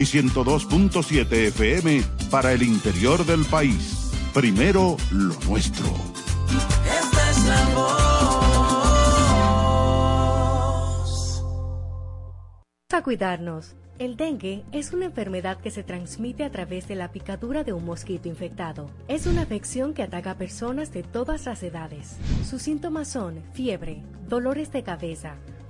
y 102.7 FM para el interior del país. Primero lo nuestro. Esta es la voz. A cuidarnos. El dengue es una enfermedad que se transmite a través de la picadura de un mosquito infectado. Es una afección que ataca a personas de todas las edades. Sus síntomas son fiebre, dolores de cabeza,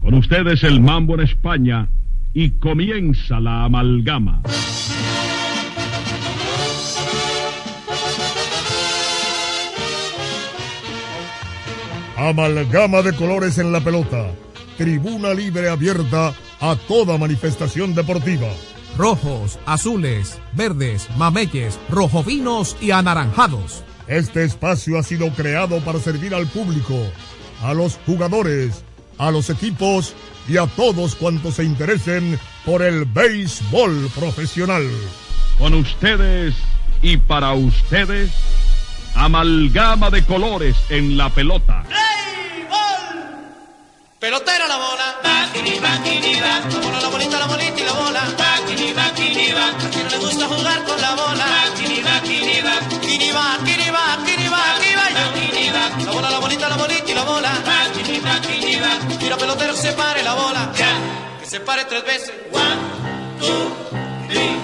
Con ustedes el mambo en España y comienza la amalgama. Amalgama de colores en la pelota. Tribuna libre abierta a toda manifestación deportiva. Rojos, azules, verdes, mameyes, rojovinos y anaranjados. Este espacio ha sido creado para servir al público, a los jugadores, a los equipos y a todos cuantos se interesen por el béisbol profesional. Con ustedes y para ustedes, amalgama de colores en la pelota. Pelotera la bola. Bakini, bakini, ba. La bola, la bolita, la bolita y la bola. Bakini, bakini, ba. A quien no le gusta jugar con la bola. Bakini, bakini, ba. Kini va, kini va, kini va, va. La bola, la bolita, la bolita y la bola. Tira pelotero, se pare la bola. Que se pare tres veces. One, two, three.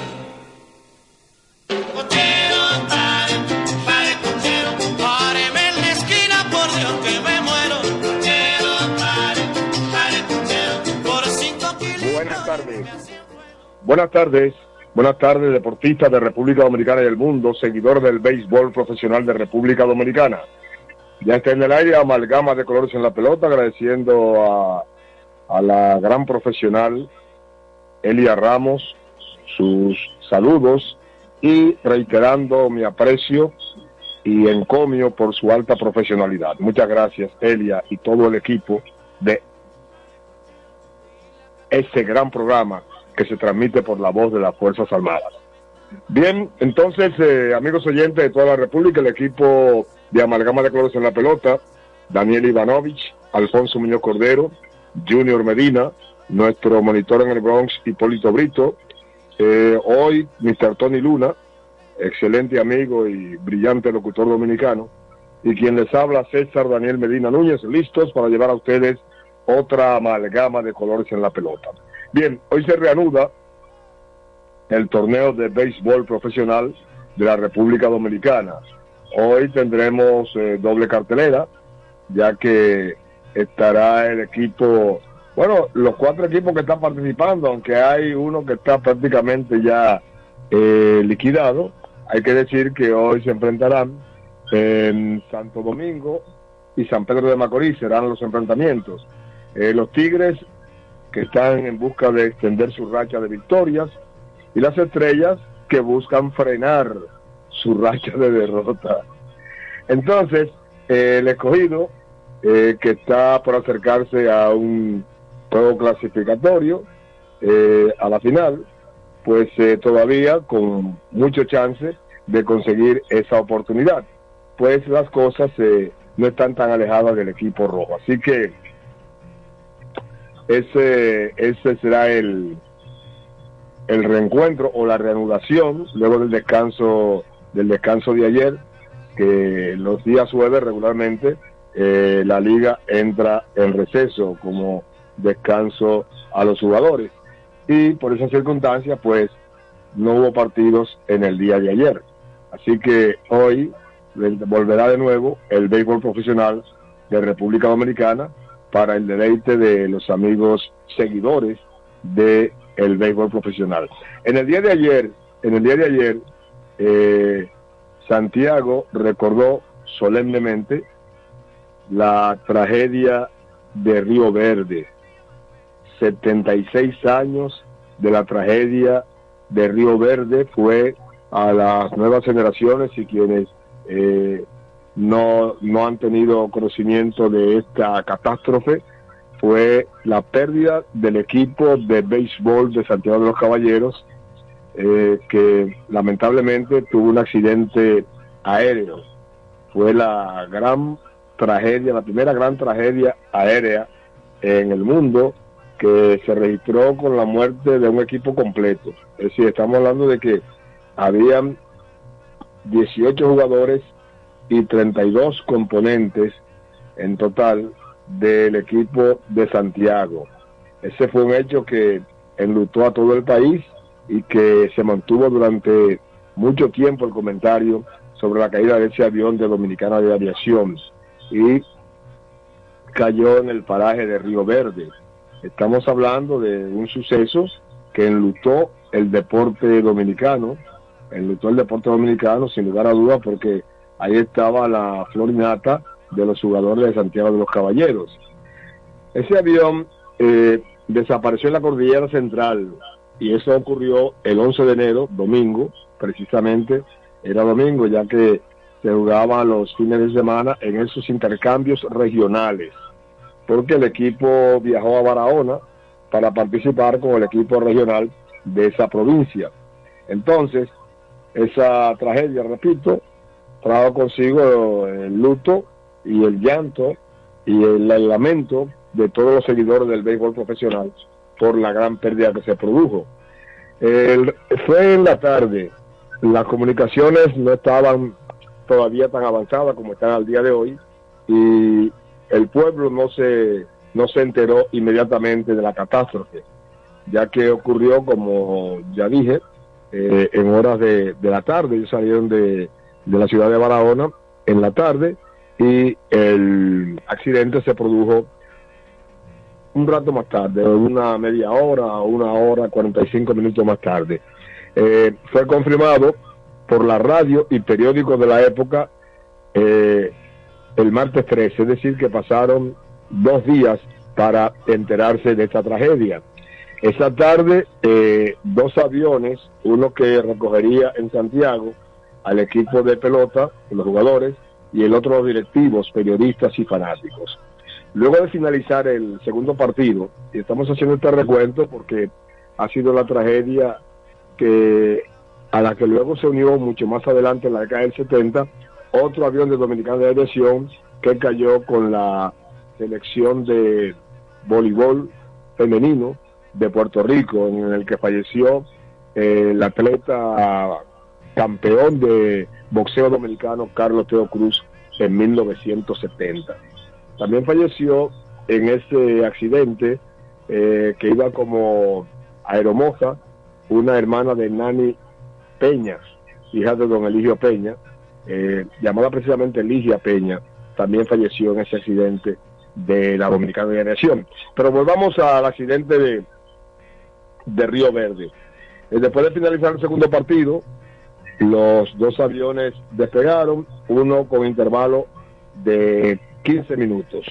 Cochero, pare, pare, cochero. Páreme en la esquina, por Dios que me muero. Cochero, pare, pare, cochero. Por cinco kilos. Buenas tardes. Buenas tardes. Buenas tardes, deportistas de República Dominicana y del mundo, seguidor del béisbol profesional de República Dominicana. Ya está en el aire amalgama de colores en la pelota, agradeciendo a, a la gran profesional Elia Ramos sus saludos y reiterando mi aprecio y encomio por su alta profesionalidad. Muchas gracias, Elia, y todo el equipo de este gran programa que se transmite por la voz de las Fuerzas Armadas. Bien, entonces, eh, amigos oyentes de toda la República, el equipo de Amalgama de Colores en la Pelota, Daniel Ivanovich, Alfonso Muñoz Cordero, Junior Medina, nuestro monitor en el Bronx, Hipólito Brito, eh, hoy Mr. Tony Luna, excelente amigo y brillante locutor dominicano, y quien les habla César Daniel Medina Núñez, listos para llevar a ustedes otra amalgama de colores en la pelota. Bien, hoy se reanuda el torneo de béisbol profesional de la República Dominicana. Hoy tendremos eh, doble cartelera, ya que estará el equipo, bueno, los cuatro equipos que están participando, aunque hay uno que está prácticamente ya eh, liquidado, hay que decir que hoy se enfrentarán en Santo Domingo y San Pedro de Macorís, serán los enfrentamientos. Eh, los Tigres que están en busca de extender su racha de victorias y las estrellas que buscan frenar su racha de derrota. Entonces, eh, el escogido eh, que está por acercarse a un juego clasificatorio eh, a la final, pues eh, todavía con mucho chance de conseguir esa oportunidad, pues las cosas no están tan alejadas del equipo rojo. Así que ese, ese será el, el reencuentro o la reanudación luego del descanso del descanso de ayer que los días jueves regularmente eh, la liga entra en receso como descanso a los jugadores y por esa circunstancia pues no hubo partidos en el día de ayer. Así que hoy volverá de nuevo el béisbol profesional de República Dominicana para el deleite de los amigos seguidores de el béisbol profesional. En el día de ayer, en el día de ayer, eh, Santiago recordó solemnemente la tragedia de Río Verde, 76 años de la tragedia de Río Verde fue a las nuevas generaciones y quienes eh, no, no han tenido conocimiento de esta catástrofe fue la pérdida del equipo de béisbol de Santiago de los Caballeros eh, que lamentablemente tuvo un accidente aéreo. Fue la gran tragedia, la primera gran tragedia aérea en el mundo que se registró con la muerte de un equipo completo. Es decir, estamos hablando de que habían 18 jugadores y 32 componentes en total del equipo de Santiago. Ese fue un hecho que enlutó a todo el país y que se mantuvo durante mucho tiempo el comentario sobre la caída de ese avión de Dominicana de Aviación y cayó en el paraje de Río Verde. Estamos hablando de un suceso que enlutó el deporte dominicano, enlutó el deporte dominicano sin lugar a dudas porque ahí estaba la florinata de los jugadores de Santiago de los Caballeros. Ese avión eh, desapareció en la cordillera central y eso ocurrió el 11 de enero, domingo, precisamente era domingo ya que se jugaba los fines de semana en esos intercambios regionales porque el equipo viajó a Barahona para participar con el equipo regional de esa provincia. Entonces, esa tragedia, repito, trajo consigo el luto y el llanto y el, lamento de todos los seguidores del béisbol profesional por la gran pérdida que se produjo. fue en la tarde, las comunicaciones no estaban todavía tan avanzadas como están al día de hoy y el pueblo no se, no se enteró inmediatamente de la catástrofe, ya que ocurrió, como ya dije, eh, en horas de, la tarde. Ellos salieron de, de la ciudad de Barahona en la tarde y el accidente se produjo un rato más tarde, una media hora, una hora, 45 minutos más tarde. Eh, fue confirmado por la radio y periódicos de la época eh, el martes 13, es decir, que pasaron dos días para enterarse de esta tragedia. Esa tarde, eh, dos aviones, uno que recogería en Santiago al equipo de pelota, los jugadores, y el otro los directivos, periodistas y fanáticos. Luego de finalizar el segundo partido, y estamos haciendo este recuento porque ha sido la tragedia que a la que luego se unió mucho más adelante en la década del 70 otro avión de Dominicana de Aviación que cayó con la selección de voleibol femenino de Puerto Rico, en el que falleció eh, el atleta campeón de boxeo dominicano Carlos Teo Cruz en 1970. También falleció en ese accidente eh, que iba como aeromoza una hermana de Nani Peña, hija de don Eligio Peña, eh, llamada precisamente Ligia Peña, también falleció en ese accidente de la Dominicana de Aviación. Pero volvamos al accidente de, de Río Verde. Eh, después de finalizar el segundo partido, los dos aviones despegaron, uno con intervalo de 15 minutos.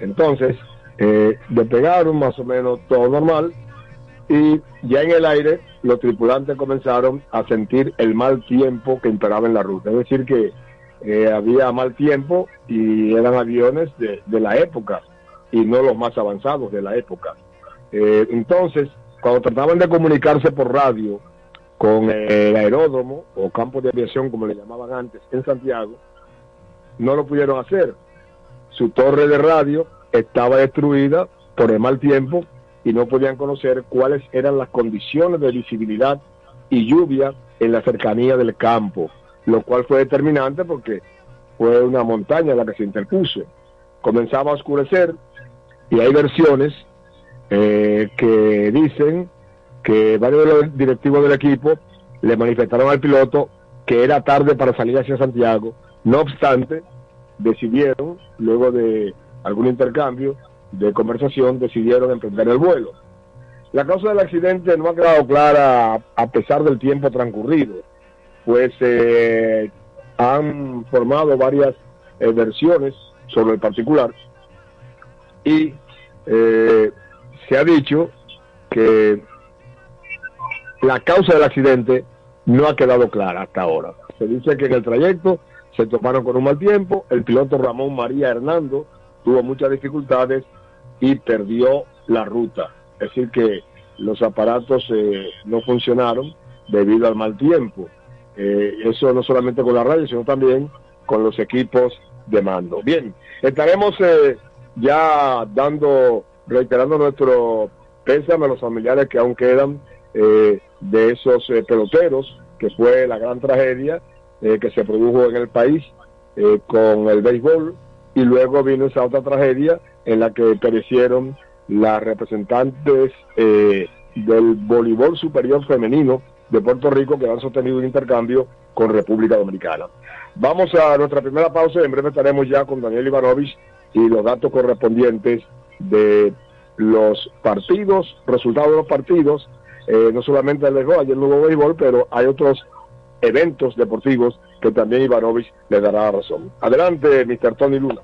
Entonces, eh, despegaron más o menos todo normal y ya en el aire los tripulantes comenzaron a sentir el mal tiempo que imperaba en la ruta. Es decir, que eh, había mal tiempo y eran aviones de, la época y no los más avanzados de la época. Eh, entonces, cuando trataban de comunicarse por radio con el aeródromo o campo de aviación, como le llamaban antes, en Santiago, no lo pudieron hacer. Su torre de radio estaba destruida por el mal tiempo y no podían conocer cuáles eran las condiciones de visibilidad y lluvia en la cercanía del campo, lo cual fue determinante porque fue una montaña la que se interpuso. Comenzaba a oscurecer y hay versiones eh, que dicen que varios de los directivos del equipo le manifestaron al piloto que era tarde para salir hacia Santiago. No obstante, decidieron, luego de algún intercambio de conversación, decidieron emprender el vuelo. La causa del accidente no ha quedado clara a pesar del tiempo transcurrido, pues eh, han formado varias eh, versiones sobre el particular y eh, se ha dicho que la causa del accidente no ha quedado clara hasta ahora. Se dice que en el trayecto se toparon con un mal tiempo, el piloto Ramón María Hernando tuvo muchas dificultades y perdió la ruta. Es decir, que los aparatos eh, no funcionaron debido al mal tiempo. Eh, eso no solamente con la radio, sino también con los equipos de mando. Bien, estaremos eh, ya dando, reiterando nuestro pésame a los familiares que aún quedan de esos peloteros, que fue la gran tragedia que se produjo en el país con el béisbol, y luego vino esa otra tragedia en la que perecieron las representantes eh, del voleibol superior femenino de Puerto Rico que han sostenido un intercambio con República Dominicana. Vamos a nuestra primera pausa y en breve estaremos ya con Daniel Ivanovich y los datos correspondientes de los partidos, resultados de los partidos, eh, no solamente de ayer nuevo béisbol, pero hay otros eventos deportivos que también Ivanovich le dará razón. Adelante, Mr. Tony Luna.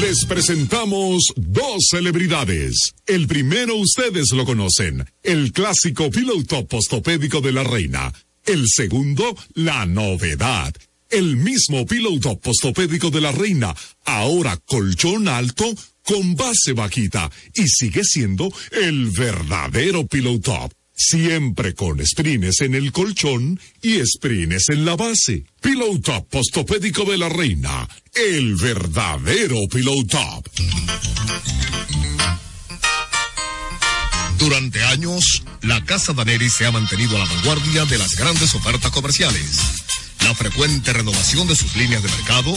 Les presentamos dos celebridades. El primero ustedes lo conocen, el clásico piloto postopédico de la reina. El segundo, la novedad. El mismo piloto postopédico de la reina, ahora colchón alto con base bajita y sigue siendo el verdadero piloto siempre con sprines en el colchón y sprines en la base. Pillow Top Postopédico de la Reina, el verdadero Pillow Top. Durante años, la Casa Daneri se ha mantenido a la vanguardia de las grandes ofertas comerciales. La frecuente renovación de sus líneas de mercado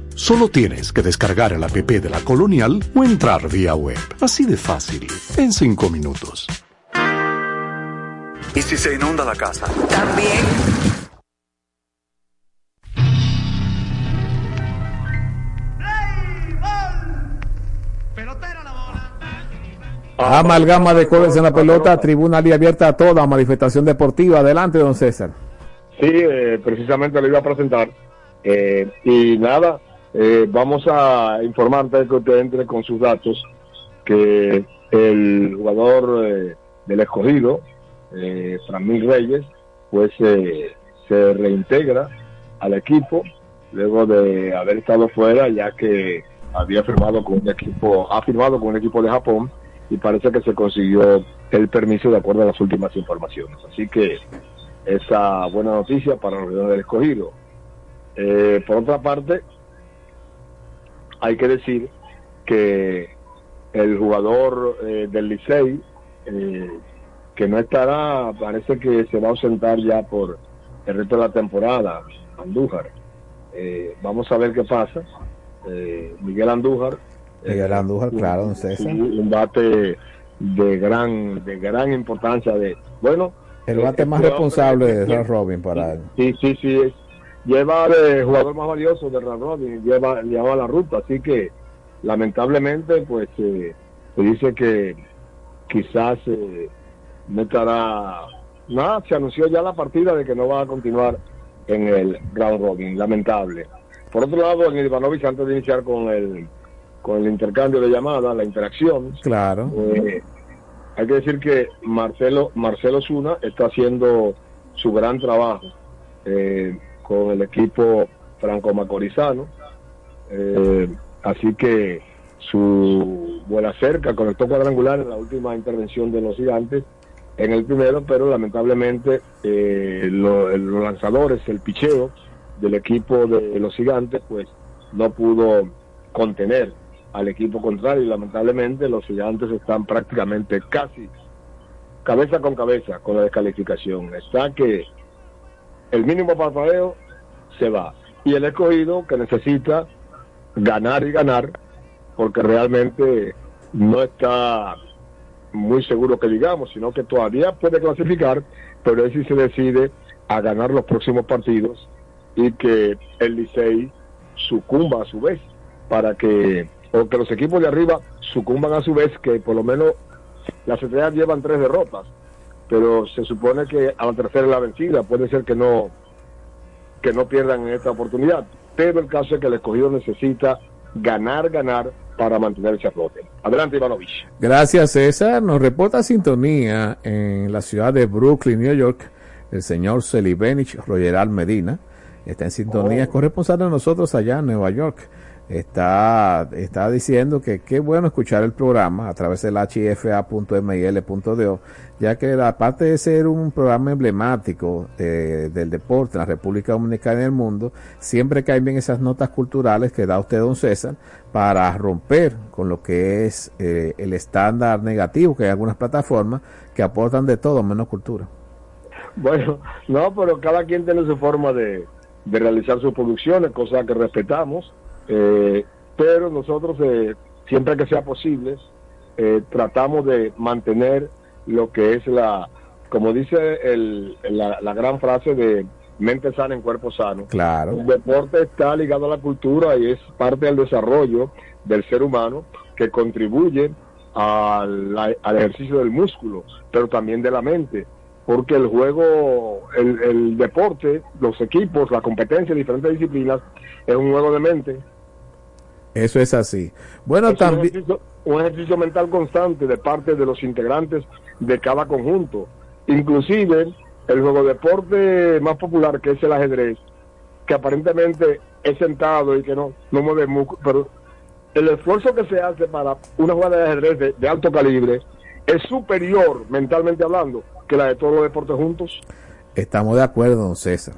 Solo tienes que descargar el app de la Colonial o entrar vía web. Así de fácil, en 5 minutos. ¿Y si se inunda la casa? También. Amalgama de jueves en la pelota, tribuna abierta a toda manifestación deportiva. Adelante, don César. Sí, eh, precisamente lo iba a presentar. Eh, y nada, eh, vamos a informar antes de que usted entre con sus datos que el jugador eh, del escogido, eh, Framil Reyes, pues eh, se reintegra al equipo luego de haber estado fuera ya que había firmado con un equipo, ha firmado con un equipo de Japón y parece que se consiguió el permiso de acuerdo a las últimas informaciones. Así que esa buena noticia para los del Escogido. Eh, por otra parte, hay que decir que el jugador eh, del Licey, eh, que no estará, parece que se va a ausentar ya por el resto de la temporada, Andújar. Eh, vamos a ver qué pasa. Eh, Miguel Andújar. Miguel Andújar, claro, don César. Un, un bate de gran, de gran importancia de, bueno, El bate eh, más este responsable de Ron Robin para él. Sí, sí, sí. es- lleva de jugador más valioso de Real Robin, lleva, lleva la ruta. Así que, lamentablemente, pues eh, se dice que quizás eh, no estará. Nada, se anunció ya la partida de que no va a continuar en el Round Robin. Lamentable. Por otro lado, en el Ivanovich, antes de iniciar con el, con el intercambio de llamadas, la interacción, Claro. eh, hay que decir que Marcelo Marcelo Zuna está haciendo su gran trabajo eh, con el equipo franco macorizano Eh, así que su buena cerca conectó cuadrangular en la última intervención de los gigantes en el primero pero lamentablemente eh, lo- los lanzadores el picheo del equipo de los gigantes pues no pudo contener al equipo contrario y lamentablemente los gigantes están prácticamente casi cabeza con cabeza con la descalificación. Está que el mínimo parpadeo se va. Y el escogido que necesita ganar y ganar porque realmente no está muy seguro que digamos, sino que todavía puede clasificar, pero es si se decide a ganar los próximos partidos y que el Licey sucumba a su vez para que o que los equipos de arriba sucumban a su vez que por lo menos las estrellas llevan tres derrotas pero se supone que a la tercera la vencida puede ser que no que no pierdan en esta oportunidad pero el caso es que el escogido necesita ganar ganar para mantenerse a flote adelante Ivanovich Gracias, César. Nos reporta sintonía en la ciudad de Brooklyn, New York, el señor Celibenich Rogeral Medina. Está en sintonía, es corresponsal de nosotros allá en Nueva York. Está, está diciendo que qué bueno escuchar el programa a través del hfa.mil.do, ya que aparte de ser un programa emblemático eh, del deporte en la República Dominicana y en el mundo, siempre caen bien esas notas culturales que da usted, don César, para romper con lo que es eh, el estándar negativo que hay algunas plataformas que aportan de todo menos cultura. Bueno, no, pero cada quien tiene su forma de, de realizar sus producciones, cosa que respetamos, eh, pero nosotros, eh, siempre que sea posible, eh, tratamos de mantener lo que es la, como dice el, la, la gran frase de mente sana en cuerpo sano. Claro. El deporte está ligado a la cultura y es parte del desarrollo del ser humano que contribuye al, al ejercicio del músculo, pero también de la mente porque el juego, el, el, deporte, los equipos, la competencia, diferentes disciplinas, es un juego de mente. Eso es así. Bueno, también... Un ejercicio, un ejercicio mental constante de parte de los integrantes de cada conjunto. Inclusive, el juego deporte más popular, que es el ajedrez, que aparentemente es sentado y que no, no mueve músculo, pero el esfuerzo que se hace para una jugada de ajedrez de, de alto calibre es superior, mentalmente hablando, que la de todos los deportes juntos. Estamos de acuerdo, don César.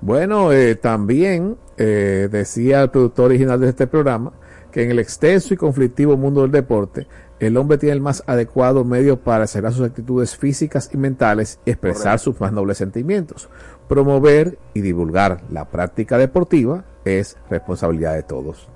Bueno, eh, también eh, decía el productor original de este programa que en el extenso y conflictivo mundo del deporte, el hombre tiene el más adecuado medio para cerrar sus actitudes físicas y mentales y expresar Correcto. sus más nobles sentimientos. Promover y divulgar la práctica deportiva es responsabilidad de todos.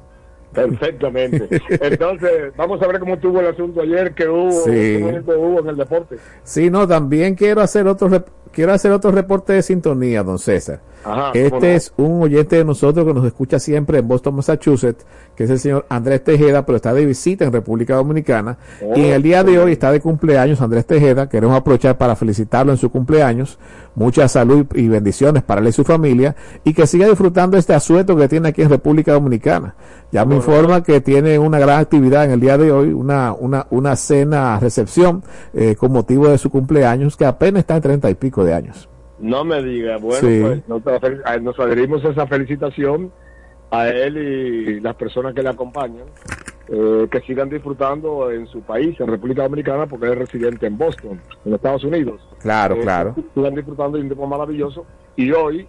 Perfectamente. Entonces, vamos a ver cómo tuvo el asunto ayer que hubo, sí. hubo en el deporte. Sí, no, también quiero hacer otro quiero hacer otro reporte de sintonía, don César. Ajá, este es un oyente de nosotros que nos escucha siempre en Boston, Massachusetts, que es el señor Andrés Tejeda, pero está de visita en República Dominicana. Oh, y en el día de hoy está de cumpleaños Andrés Tejeda. Queremos aprovechar para felicitarlo en su cumpleaños. Mucha salud y bendiciones para él y su familia. Y que siga disfrutando este asueto que tiene aquí en República Dominicana. Ya me informa que tiene una gran actividad en el día de hoy, una, una, una cena recepción eh, con motivo de su cumpleaños, que apenas está en treinta y pico de años. No me diga, bueno, Sí. pues nos adherimos a esa felicitación a él y las personas que le acompañan, eh, que sigan disfrutando en su país, en República Dominicana, porque él es residente en Boston, en Estados Unidos. Claro, Eh, claro. Sigan disfrutando de un tiempo maravilloso. Y hoy,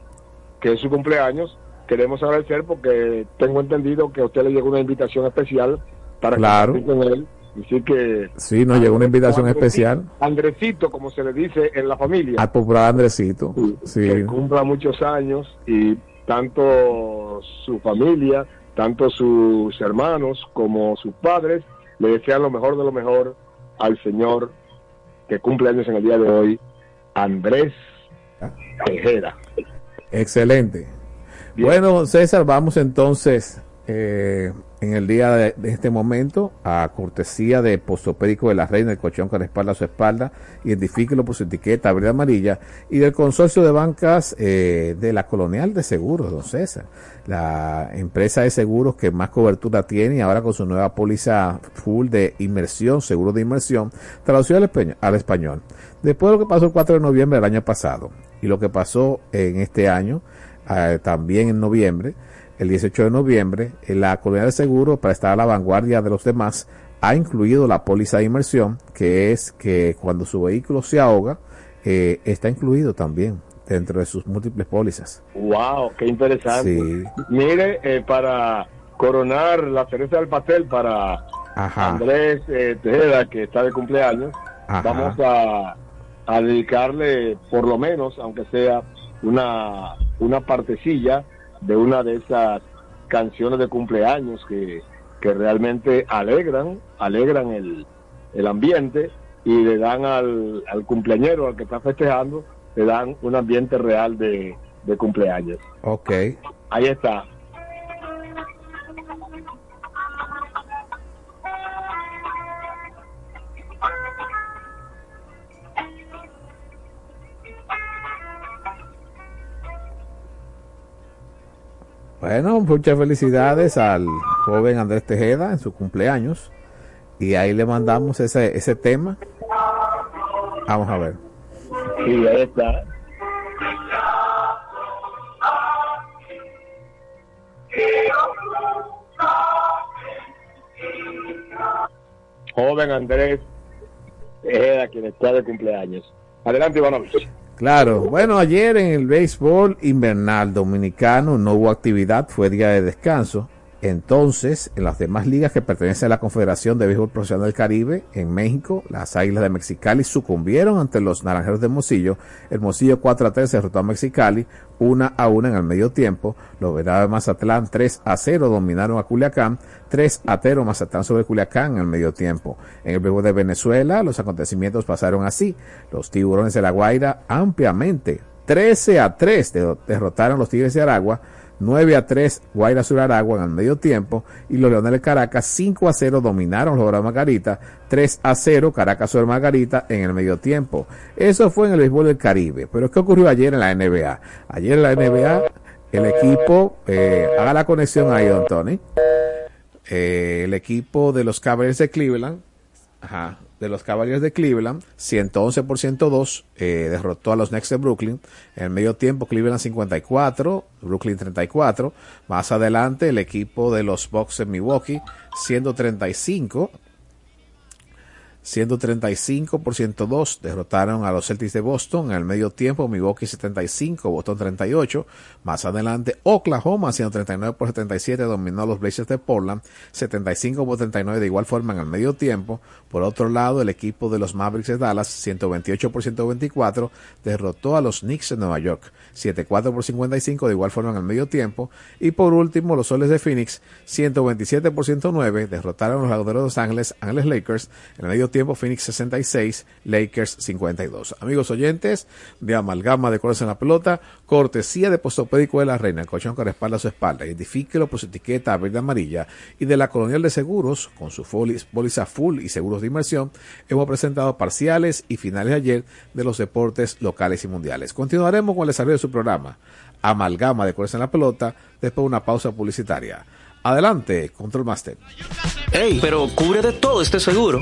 que es su cumpleaños, queremos agradecer porque tengo entendido que a usted le llegó una invitación especial para Claro. compartir con él. Así que Sí, nos llegó una invitación especial Andresito, como se le dice en la familia al popular Andresito. que Sí. cumpla muchos años y tanto su familia, tanto sus hermanos como sus padres le desean lo mejor de lo mejor al señor que cumple años en el día de hoy, Andrés Tejera. Excelente. Bueno, César, vamos entonces eh, en el día de, este momento a cortesía de Postopédico de la Reina, el colchón con espalda a su espalda, identifíquelo por su etiqueta verde amarilla, y del consorcio de bancas eh, de la Colonial de Seguros, don César, la empresa de seguros que más cobertura tiene y ahora con su nueva póliza full de inmersión, seguro de inmersión, traducido al al español. Después de lo que pasó el 4 de noviembre del año pasado y lo que pasó en este año, eh, también en noviembre, el 18 de noviembre, en la Colonial de Seguros, para estar a la vanguardia de los demás, ha incluido la póliza de inmersión, que es que cuando su vehículo se ahoga, eh, está incluido también dentro de sus múltiples pólizas. Wow, qué interesante. Sí. Mire, eh, para coronar la cereza del pastel para Ajá. Andrés eh, Tejeda, que está de cumpleaños, Ajá. vamos a, a dedicarle por lo menos, aunque sea una, una partecilla de una de esas canciones de cumpleaños que, que realmente alegran, alegran el, el ambiente y le dan al, al cumpleañero, al que está festejando, le dan un ambiente real de, de cumpleaños. Ok. Ahí está. Bueno, muchas felicidades al joven Andrés Tejeda en su cumpleaños. Y ahí le mandamos ese, ese tema. Vamos a ver. Sí, ahí está. Joven Andrés Tejeda, quien está de cumpleaños. Adelante, Ivanovich. Claro, bueno, ayer en el béisbol invernal dominicano no hubo actividad, fue día de descanso. Entonces, en las demás ligas que pertenecen a la Confederación de Béisbol Profesional del Caribe, en México, las Águilas de Mexicali sucumbieron ante los Naranjeros de Hermosillo. Hermosillo 4 a 3 derrotó a Mexicali, 1 a 1 en el medio tiempo. Los Venados de Mazatlán 3 a 0 dominaron a Culiacán, 3 a 0 Mazatlán sobre Culiacán en el medio tiempo. En el béisbol de Venezuela, los acontecimientos pasaron así. Los Tiburones de la Guaira ampliamente 13 a 3 de- derrotaron los Tigres de Aragua, 9 a 3 Guaira sur Aragua en el medio tiempo y los Leones de Caracas 5 a 0 dominaron los Dorados Margarita, 3 a 0 Caracas sobre Margarita en el medio tiempo. Eso fue en el béisbol del Caribe. Pero ¿qué ocurrió ayer en la NBA? Ayer en la NBA el equipo, eh, haga la conexión ahí, don Tony. Eh, el equipo de los Cavaliers de Cleveland, ajá, de los Cavaliers de Cleveland, 111 por 102, eh, derrotó a los Knicks de Brooklyn. En medio tiempo, Cleveland 54, Brooklyn 34. Más adelante, el equipo de los Bucks de Milwaukee, 135, 135 por 102 derrotaron a los Celtics de Boston en el medio tiempo Milwaukee 75 Boston 38 más adelante Oklahoma 139 por 77 dominó a los Blazers de Portland 75 por 39 de igual forma en el medio tiempo. Por otro lado el equipo de los Mavericks de Dallas 128 por 124 derrotó a los Knicks de Nueva York 74 por 55 de igual forma en el medio tiempo. Y por último los Soles de Phoenix 127 por 109 derrotaron a los Laguneros de Los Ángeles Ángeles Lakers en el medio tiempo Phoenix 66, Lakers 52. Amigos oyentes de Amalgama de Colores en la Pelota, cortesía de Postopédico de la Reina, colchón que respalda su espalda, identifíquelo por su etiqueta verde amarilla y de la Colonial de Seguros, con su póliza full y seguros de inversión, hemos presentado parciales y finales ayer de los deportes locales y mundiales. Continuaremos con el desarrollo de su programa, Amalgama de Colores en la Pelota, después de una pausa publicitaria. Adelante, Control Master. Ey, pero cubre de todo este seguro.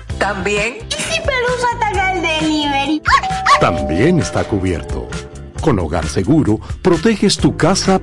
También. ¿Y si Pelusa ataca el delivery? También está cubierto. Con Hogar Seguro, proteges tu casa